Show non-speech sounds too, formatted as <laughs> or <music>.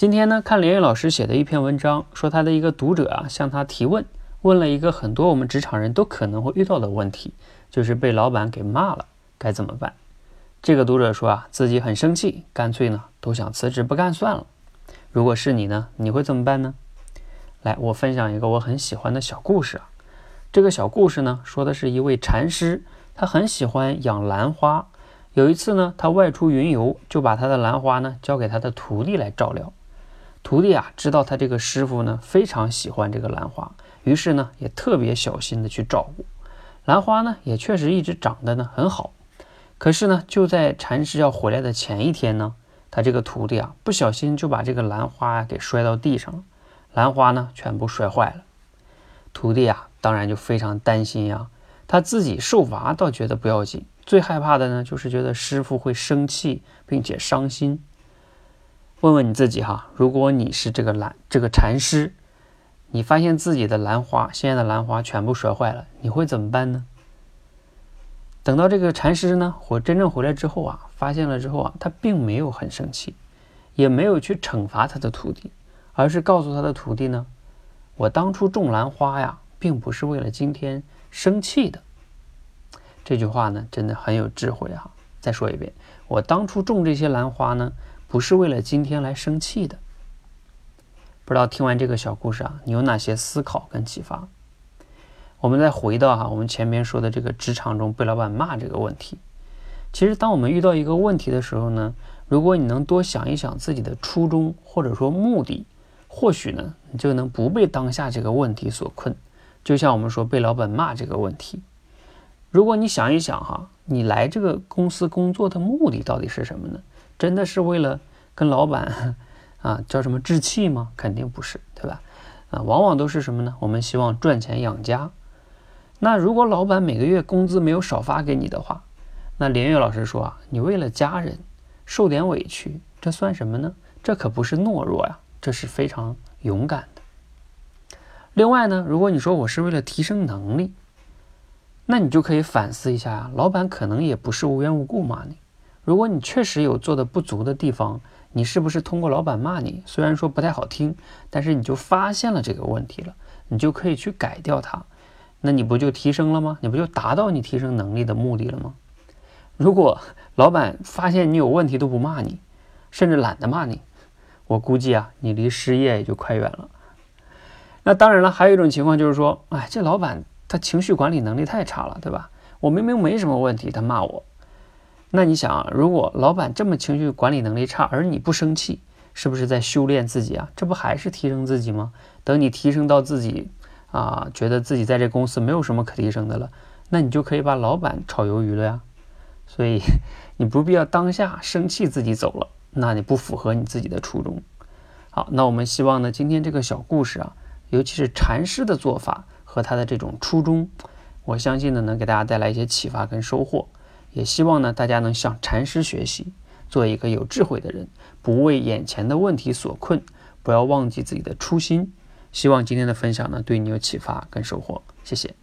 今天呢，看连玉老师写的一篇文章，说他的一个读者啊向他提问，问了一个很多我们职场人都可能会遇到的问题，就是被老板给骂了该怎么办？这个读者说啊，自己很生气，干脆呢都想辞职不干算了。如果是你呢，你会怎么办呢？来，我分享一个我很喜欢的小故事啊。这个小故事呢，说的是一位禅师，他很喜欢养兰花。有一次呢，他外出云游，就把他的兰花呢交给他的徒弟来照料。徒弟啊，知道他这个师傅呢非常喜欢这个兰花，于是呢也特别小心的去照顾兰花呢，也确实一直长得呢很好。可是呢，就在禅师要回来的前一天呢，他这个徒弟啊不小心就把这个兰花给摔到地上了，兰花呢全部摔坏了。徒弟啊当然就非常担心呀，他自己受罚倒觉得不要紧，最害怕的呢就是觉得师傅会生气并且伤心。问问你自己哈，如果你是这个兰这个禅师，你发现自己的兰花，现在的兰花全部摔坏了，你会怎么办呢？等到这个禅师呢，我真正回来之后啊，发现了之后啊，他并没有很生气，也没有去惩罚他的徒弟，而是告诉他的徒弟呢，我当初种兰花呀，并不是为了今天生气的。这句话呢，真的很有智慧哈。再说一遍，我当初种这些兰花呢。不是为了今天来生气的。不知道听完这个小故事啊，你有哪些思考跟启发？我们再回到哈，我们前面说的这个职场中被老板骂这个问题。其实，当我们遇到一个问题的时候呢，如果你能多想一想自己的初衷或者说目的，或许呢，你就能不被当下这个问题所困。就像我们说被老板骂这个问题，如果你想一想哈，你来这个公司工作的目的到底是什么呢？真的是为了跟老板啊叫什么置气吗？肯定不是，对吧？啊，往往都是什么呢？我们希望赚钱养家。那如果老板每个月工资没有少发给你的话，那连岳老师说啊，你为了家人受点委屈，这算什么呢？这可不是懦弱呀，这是非常勇敢的。另外呢，如果你说我是为了提升能力，那你就可以反思一下呀，老板可能也不是无缘无故骂你。如果你确实有做的不足的地方，你是不是通过老板骂你，虽然说不太好听，但是你就发现了这个问题了，你就可以去改掉它，那你不就提升了吗？你不就达到你提升能力的目的了吗？如果老板发现你有问题都不骂你，甚至懒得骂你，我估计啊，你离失业也就快远了。那当然了，还有一种情况就是说，哎，这老板他情绪管理能力太差了，对吧？我明明没什么问题，他骂我。那你想啊，如果老板这么情绪管理能力差，而你不生气，是不是在修炼自己啊？这不还是提升自己吗？等你提升到自己啊，觉得自己在这公司没有什么可提升的了，那你就可以把老板炒鱿鱼了呀。所以 <laughs> 你不必要当下生气自己走了，那你不符合你自己的初衷。好，那我们希望呢，今天这个小故事啊，尤其是禅师的做法和他的这种初衷，我相信呢，能给大家带来一些启发跟收获。也希望呢，大家能向禅师学习，做一个有智慧的人，不为眼前的问题所困，不要忘记自己的初心。希望今天的分享呢，对你有启发跟收获。谢谢。